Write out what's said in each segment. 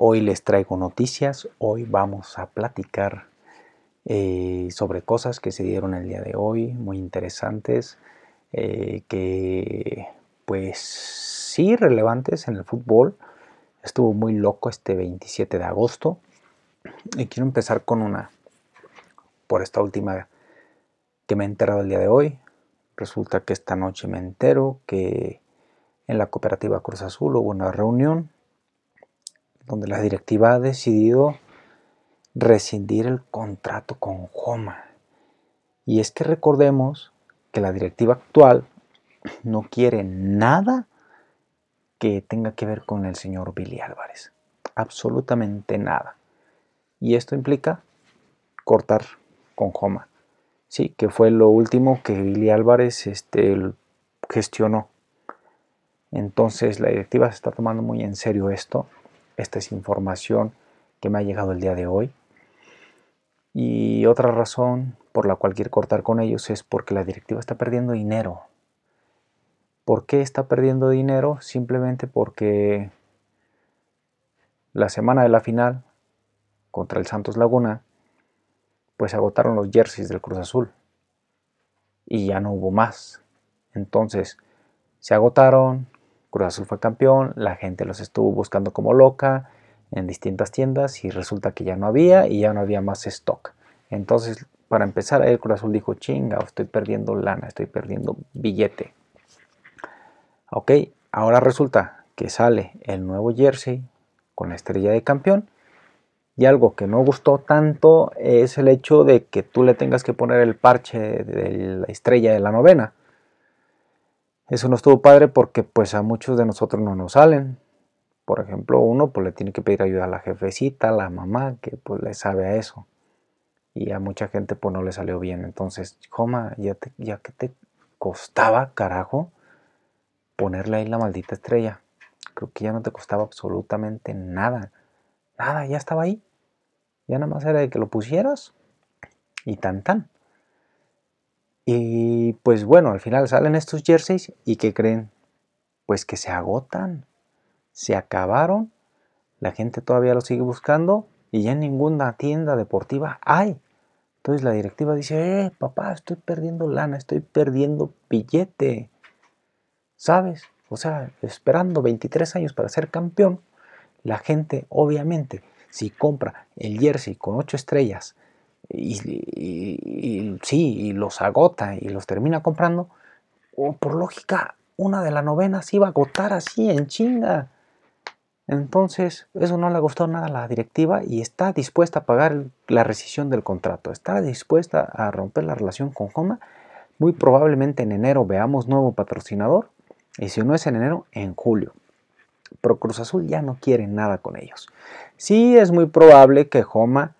Hoy les traigo noticias, hoy vamos a platicar eh, sobre cosas que se dieron el día de hoy, muy interesantes, eh, que pues sí relevantes en el fútbol. Estuvo muy loco este 27 de agosto y quiero empezar con una, por esta última que me he enterado el día de hoy. Resulta que esta noche me entero que en la cooperativa Cruz Azul hubo una reunión donde la directiva ha decidido rescindir el contrato con Joma. Y es que recordemos que la directiva actual no quiere nada que tenga que ver con el señor Billy Álvarez. Absolutamente nada. Y esto implica cortar con Joma. Sí, que fue lo último que Billy Álvarez este, gestionó. Entonces la directiva se está tomando muy en serio esto esta es información que me ha llegado el día de hoy. Y otra razón por la cual quiero cortar con ellos es porque la directiva está perdiendo dinero. ¿Por qué está perdiendo dinero? Simplemente porque la semana de la final contra el Santos Laguna, pues agotaron los jerseys del Cruz Azul y ya no hubo más. Entonces se agotaron, Cruz Azul fue campeón, la gente los estuvo buscando como loca en distintas tiendas y resulta que ya no había y ya no había más stock. Entonces, para empezar, el Cruz Azul dijo, chinga, estoy perdiendo lana, estoy perdiendo billete. Ok, ahora resulta que sale el nuevo jersey con la estrella de campeón y algo que no gustó tanto es el hecho de que tú le tengas que poner el parche de la estrella de la novena. Eso no estuvo padre porque pues a muchos de nosotros no nos salen. Por ejemplo, uno pues le tiene que pedir ayuda a la jefecita, a la mamá, que pues le sabe a eso. Y a mucha gente pues no le salió bien. Entonces, Joma, ya, ya que te costaba, carajo, ponerle ahí la maldita estrella. Creo que ya no te costaba absolutamente nada. Nada, ya estaba ahí. Ya nada más era de que lo pusieras y tan tan. Y pues bueno, al final salen estos jerseys y ¿qué creen? Pues que se agotan, se acabaron, la gente todavía lo sigue buscando y ya en ninguna tienda deportiva hay. Entonces la directiva dice, eh, papá, estoy perdiendo lana, estoy perdiendo billete. ¿Sabes? O sea, esperando 23 años para ser campeón, la gente obviamente, si compra el jersey con 8 estrellas, y, sí, y los agota y los termina comprando, por lógica, una de las novenas iba a agotar así en chinga. Entonces, eso no le gustó nada a la directiva y está dispuesta a pagar la rescisión del contrato. Está dispuesta a romper la relación con Homa. Muy probablemente en enero veamos nuevo patrocinador. Y si no es en enero, en julio. Pero Cruz Azul ya no quiere nada con ellos. Sí es muy probable que Homa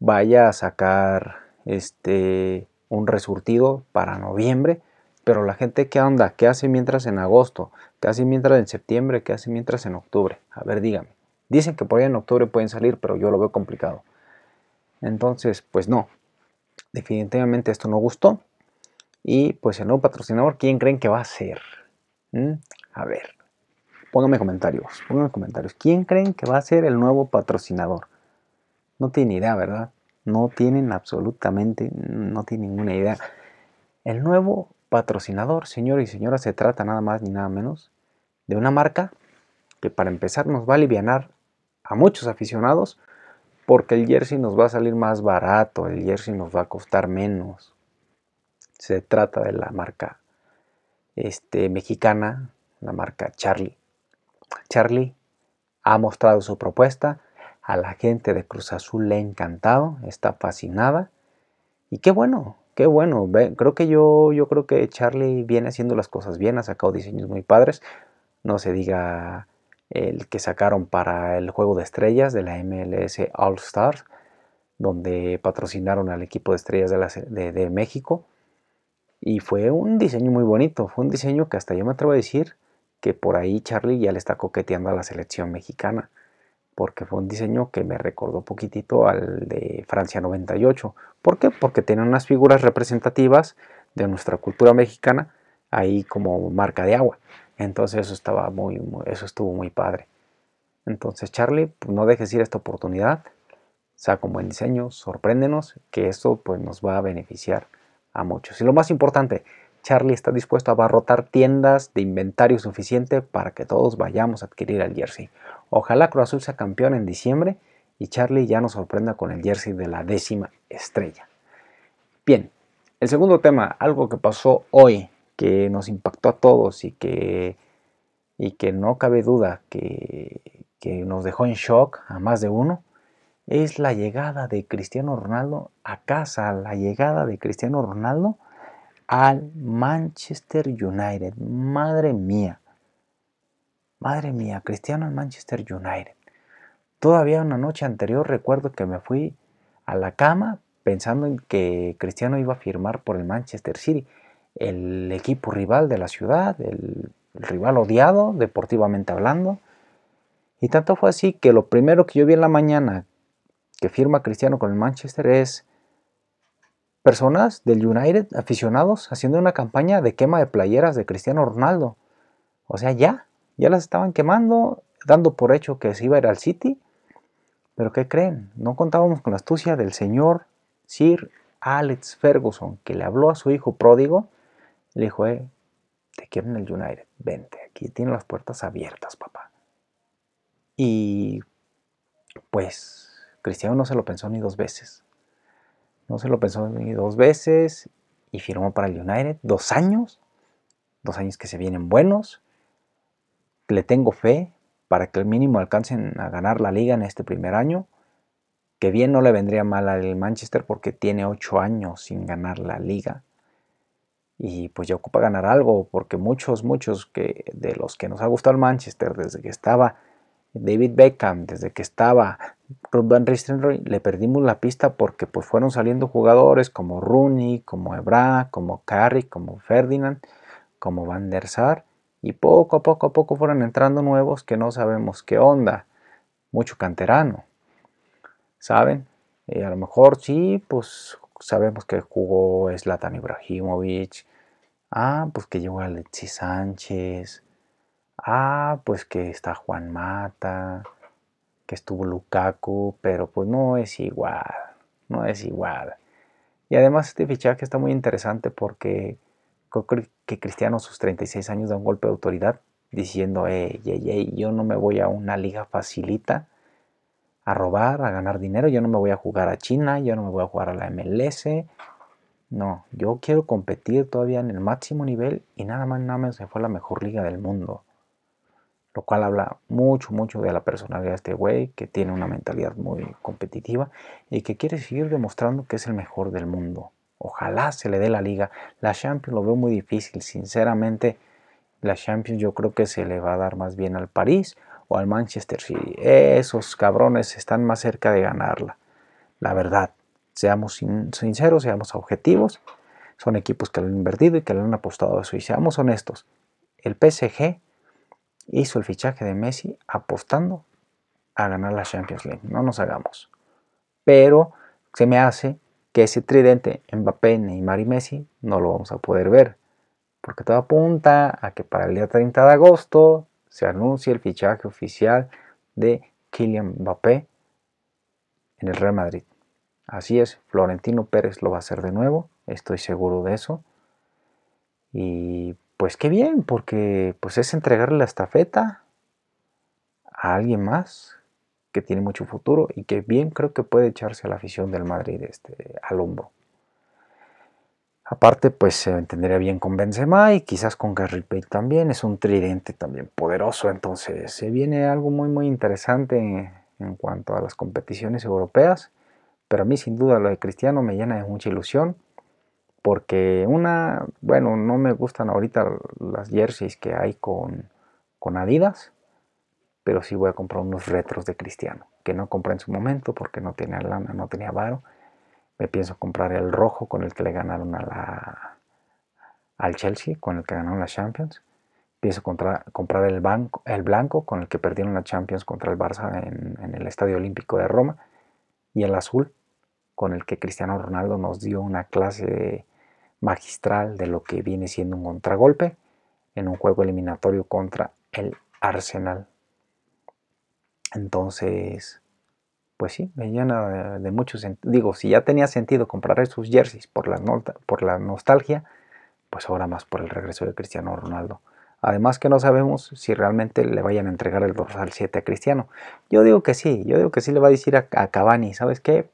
vaya a sacar este un resurtido para noviembre, pero la gente qué onda, qué hace mientras en agosto, qué hace mientras en septiembre, qué hace mientras en octubre. A ver, dígame. Dicen que por ahí en octubre pueden salir, pero yo lo veo complicado. Entonces, pues no. Definitivamente esto no gustó. Y pues el nuevo patrocinador, ¿quién creen que va a ser? ¿Mm? A ver, pónganme comentarios, pónganme comentarios. ¿Quién creen que va a ser el nuevo patrocinador? No tienen idea, ¿verdad? No tienen absolutamente, no tienen ninguna idea. El nuevo patrocinador, señor y señora, se trata nada más ni nada menos de una marca que para empezar nos va a aliviar a muchos aficionados porque el jersey nos va a salir más barato, el jersey nos va a costar menos. Se trata de la marca este, mexicana, la marca Charlie. Charlie ha mostrado su propuesta a la gente de Cruz Azul le ha encantado, está fascinada. Y qué bueno, qué bueno. Creo que yo, yo creo que Charlie viene haciendo las cosas bien, ha sacado diseños muy padres. No se diga el que sacaron para el juego de estrellas de la MLS All Stars, donde patrocinaron al equipo de estrellas de, de México. Y fue un diseño muy bonito, fue un diseño que hasta yo me atrevo a decir que por ahí Charlie ya le está coqueteando a la selección mexicana porque fue un diseño que me recordó poquitito al de Francia 98. ¿Por qué? Porque tiene unas figuras representativas de nuestra cultura mexicana ahí como marca de agua. Entonces eso estaba muy, eso estuvo muy padre. Entonces, Charlie, pues, no dejes ir esta oportunidad. Saca un buen diseño, sorpréndenos, que esto pues, nos va a beneficiar a muchos. Y lo más importante, Charlie está dispuesto a abarrotar tiendas de inventario suficiente para que todos vayamos a adquirir el jersey. Ojalá Cruz Azul sea campeón en diciembre y Charlie ya nos sorprenda con el jersey de la décima estrella. Bien, el segundo tema, algo que pasó hoy, que nos impactó a todos y que, y que no cabe duda que, que nos dejó en shock a más de uno, es la llegada de Cristiano Ronaldo a casa, la llegada de Cristiano Ronaldo al Manchester United. Madre mía. Madre mía, Cristiano al Manchester United. Todavía una noche anterior recuerdo que me fui a la cama pensando en que Cristiano iba a firmar por el Manchester City, el equipo rival de la ciudad, el, rival odiado, deportivamente hablando. Y tanto fue así que lo primero que yo vi en la mañana que firma Cristiano con el Manchester es personas del United, aficionados, haciendo una campaña de quema de playeras de Cristiano Ronaldo. O sea, ya, ya las estaban quemando, dando por hecho que se iba a ir al City. Pero ¿qué creen? No contábamos con la astucia del señor Sir Alex Ferguson, que le habló a su hijo pródigo. Le dijo, eh, te quiero en el United, vente, aquí tiene las puertas abiertas, papá. Y pues Cristiano no se lo pensó ni dos veces. No se lo pensó dos veces y firmó para el United. Dos años. Dos años que se vienen buenos. Le tengo fe para que al mínimo alcancen a ganar la liga en este primer año. Que bien no le vendría mal al Manchester porque tiene ocho años sin ganar la liga. Y pues ya ocupa ganar algo porque muchos, muchos que, de los que nos ha gustado el Manchester desde que estaba David Beckham, desde que estaba Van le perdimos la pista porque pues fueron saliendo jugadores como Rooney, como Ebra, como Carrick, como Ferdinand, como Van der Sar y poco a poco a poco fueron entrando nuevos que no sabemos qué onda, mucho canterano, ¿saben? Y a lo mejor sí, pues sabemos que jugó Zlatan Ibrahimovic, ah, pues que llegó Alexis Sánchez, ah, pues que está Juan Mata, que estuvo Lukaku, pero pues no es igual, no es igual. Y además este fichaje está muy interesante porque creo que Cristiano a sus 36 años da un golpe de autoridad diciendo, hey, hey, hey, yo no me voy a una liga facilita a robar, a ganar dinero, yo no me voy a jugar a China, yo no me voy a jugar a la MLS, no, yo quiero competir todavía en el máximo nivel y nada más nada menos se fue la mejor liga del mundo lo cual habla mucho, mucho de la personalidad de este güey, que tiene una mentalidad muy competitiva y que quiere seguir demostrando que es el mejor del mundo. Ojalá se le dé la liga. La Champions lo veo muy difícil, sinceramente. La Champions yo creo que se le va a dar más bien al París o al Manchester City. Esos cabrones están más cerca de ganarla. La verdad, seamos sinceros, seamos objetivos. Son equipos que lo han invertido y que le han apostado a eso. Y seamos honestos, el PSG hizo el fichaje de Messi apostando a ganar la Champions League. No nos hagamos. Pero se me hace que ese tridente Mbappé, Neymar y Messi no lo vamos a poder ver. Porque todo apunta a que para el día 30 de agosto se anuncie el fichaje oficial de Kylian Mbappé en el Real Madrid. Así es, Florentino Pérez lo va a hacer de nuevo, estoy seguro de eso. Y pues qué bien, porque pues es entregarle la estafeta a alguien más que tiene mucho futuro y que bien creo que puede echarse a la afición del Madrid este, al hombro. Aparte, pues se entendería bien con Benzema y quizás con Gary Payne también. Es un tridente también poderoso, entonces se viene algo muy muy interesante en cuanto a las competiciones europeas. Pero a mí sin duda lo de Cristiano me llena de mucha ilusión porque una, bueno, no me gustan ahorita las jerseys que hay con, con Adidas, pero sí voy a comprar unos retros de Cristiano, que no compré en su momento porque no tenía lana, no tenía varo. Me pienso comprar el rojo con el que le ganaron a la, al Chelsea, con el que ganaron la Champions. Pienso comprar, comprar el, banco, el blanco con el que perdieron la Champions contra el Barça en, en el Estadio Olímpico de Roma. Y el azul con el que Cristiano Ronaldo nos dio una clase de magistral de lo que viene siendo un contragolpe en un juego eliminatorio contra el Arsenal. Entonces, pues sí, me llena de, mucho sentido. Digo, si ya tenía sentido comprar esos jerseys por la, nostalgia, pues ahora más por el regreso de Cristiano Ronaldo. Además que no sabemos si realmente le vayan a entregar el dorsal 7 a Cristiano. Yo digo que sí, yo digo que sí le va a decir a, a Cavani, ¿sabes qué?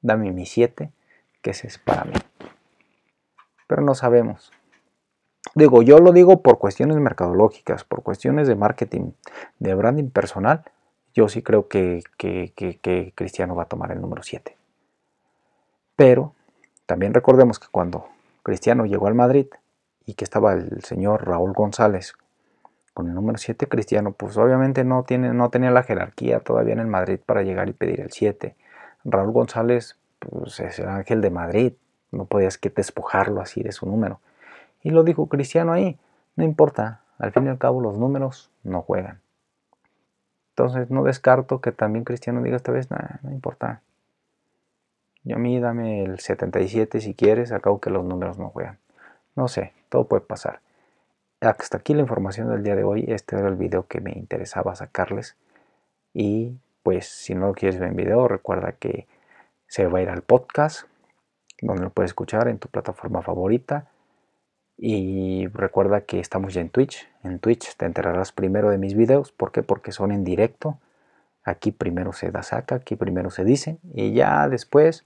Dame mi 7, que ese es para mí. Pero no sabemos. Digo, yo lo digo por cuestiones mercadológicas, por cuestiones de marketing, de branding personal. Yo sí creo que, que Cristiano va a tomar el número 7. Pero también recordemos que cuando Cristiano llegó al Madrid, y que estaba el señor Raúl González con el número 7 Cristiano, pues obviamente no, tiene, no tenía la jerarquía todavía en el Madrid para llegar y pedir el 7. Raúl González pues, es el ángel de Madrid, no podías que despojarlo así de su número. Y lo dijo Cristiano ahí, no importa, al fin y al cabo los números no juegan. Entonces no descarto que también Cristiano diga esta vez, no importa. Yo a mí dame el 77 si quieres, acabo que los números no juegan. No sé, todo puede pasar. Hasta aquí la información del día de hoy. Este era el video que me interesaba sacarles. Y pues si no lo quieres ver en video, recuerda que se va a ir al podcast, donde lo puedes escuchar en tu plataforma favorita. Y recuerda que estamos ya en Twitch. En Twitch te enterarás primero de mis videos. ¿Por qué? Porque son en directo. Aquí primero se da saca, aquí primero se dice. Y ya después,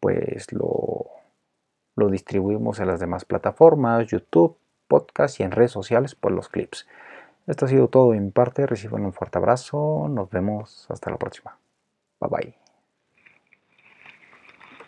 pues lo lo distribuimos en las demás plataformas, YouTube, podcast y en redes sociales por los clips. Esto ha sido todo de mi parte. Reciban un fuerte abrazo. Nos vemos hasta la próxima. Bye bye.